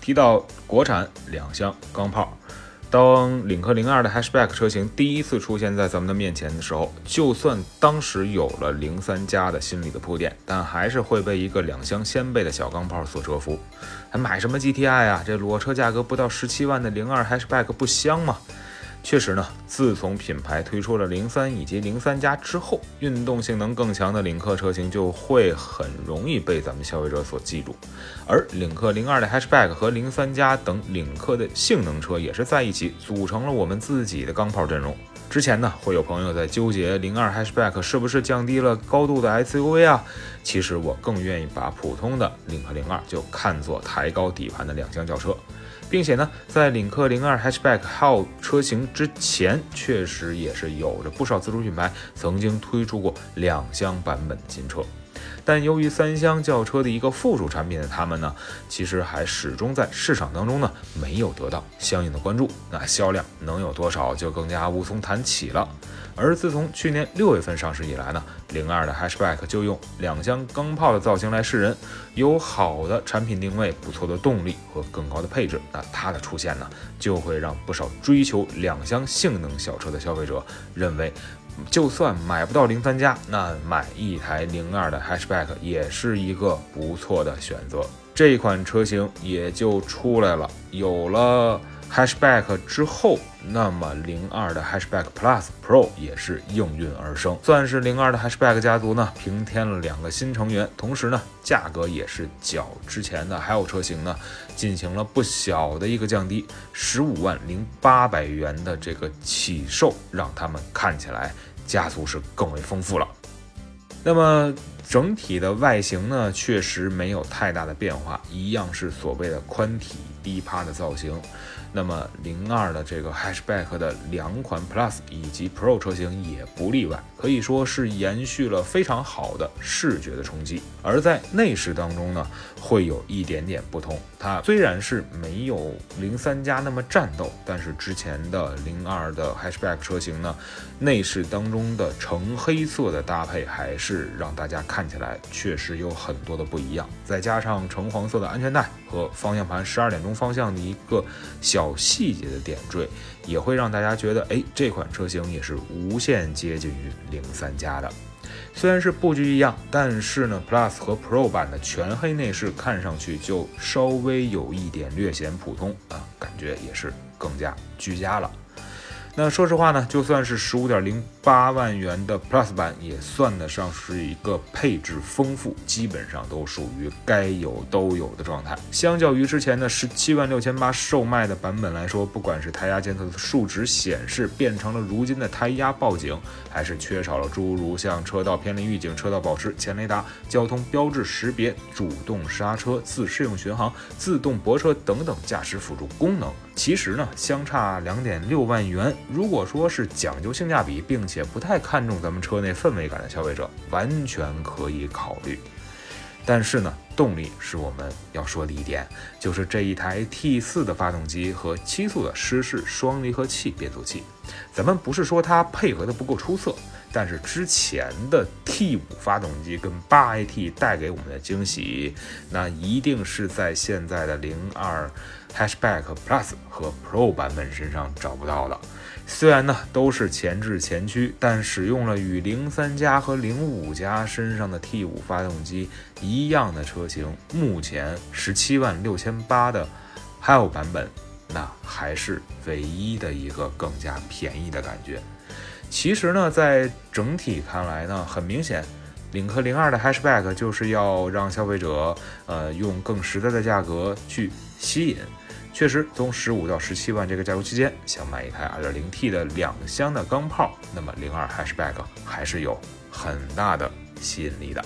提到国产两厢钢炮，当领克零二的 Hatchback 车型第一次出现在咱们的面前的时候，就算当时有了零三加的心理的铺垫，但还是会被一个两厢掀背的小钢炮所折服。还买什么 GTI 啊？这裸车价格不到十七万的零二 Hatchback 不香吗？确实呢，自从品牌推出了零三以及零三加之后，运动性能更强的领克车型就会很容易被咱们消费者所记住。而领克零二的 Hatchback 和零三加等领克的性能车也是在一起组成了我们自己的钢炮阵容。之前呢，会有朋友在纠结零二 Hatchback 是不是降低了高度的 SUV 啊？其实我更愿意把普通的领克零二就看作抬高底盘的两厢轿车。并且呢，在领克零二 Hatchback 号车型之前，确实也是有着不少自主品牌曾经推出过两厢版本的新车。但由于三厢轿车的一个附属产品的他们呢，其实还始终在市场当中呢没有得到相应的关注，那销量能有多少就更加无从谈起了。而自从去年六月份上市以来呢，零二的 Hatchback 就用两厢钢炮的造型来示人，有好的产品定位、不错的动力和更高的配置，那它的出现呢，就会让不少追求两厢性能小车的消费者认为，就算买不到零三加，那买一台零二的 Hatchback 也是一个不错的选择。这款车型也就出来了，有了。Hashback 之后，那么零二的 Hashback Plus Pro 也是应运而生，算是零二的 Hashback 家族呢平添了两个新成员，同时呢价格也是较之前的还有车型呢进行了不小的一个降低，十五万零八百元的这个起售，让他们看起来家族是更为丰富了。那么整体的外形呢，确实没有太大的变化，一样是所谓的宽体低趴的造型。那么零二的这个 Hatchback 的两款 Plus 以及 Pro 车型也不例外，可以说是延续了非常好的视觉的冲击。而在内饰当中呢，会有一点点不同。它虽然是没有零三加那么战斗，但是之前的零二的 Hatchback 车型呢，内饰当中的橙黑色的搭配还是让大家看起来确实有很多的不一样。再加上橙黄色的安全带和方向盘十二点钟方向的一个小。细节的点缀，也会让大家觉得，哎，这款车型也是无限接近于零三加的。虽然是布局一样，但是呢，Plus 和 Pro 版的全黑内饰看上去就稍微有一点略显普通啊，感觉也是更加居家了。那说实话呢，就算是十五点零八万元的 Plus 版，也算得上是一个配置丰富，基本上都属于该有都有的状态。相较于之前的十七万六千八售卖的版本来说，不管是胎压监测的数值显示变成了如今的胎压报警，还是缺少了诸如像车道偏离预警、车道保持、前雷达、交通标志识别、主动刹车、自适应巡航、自动泊车等等驾驶辅助功能。其实呢，相差两点六万元，如果说是讲究性价比，并且不太看重咱们车内氛围感的消费者，完全可以考虑。但是呢，动力是我们要说的一点，就是这一台 T4 的发动机和七速的湿式双离合器变速器，咱们不是说它配合的不够出色，但是之前的 T5 发动机跟 8AT 带给我们的惊喜，那一定是在现在的零二。Hatchback Plus 和 Pro 版本身上找不到的，虽然呢都是前置前驱，但使用了与零三加和零五加身上的 T 五发动机一样的车型，目前十七万六千八的 h l 版本，那还是唯一的一个更加便宜的感觉。其实呢，在整体看来呢，很明显，领克零二的 Hatchback 就是要让消费者呃用更实在的价格去吸引。确实，从十五到十七万这个价格区间，想买一台二点零 T 的两厢的钢炮，那么零二 Hatchback 还是有很大的吸引力的。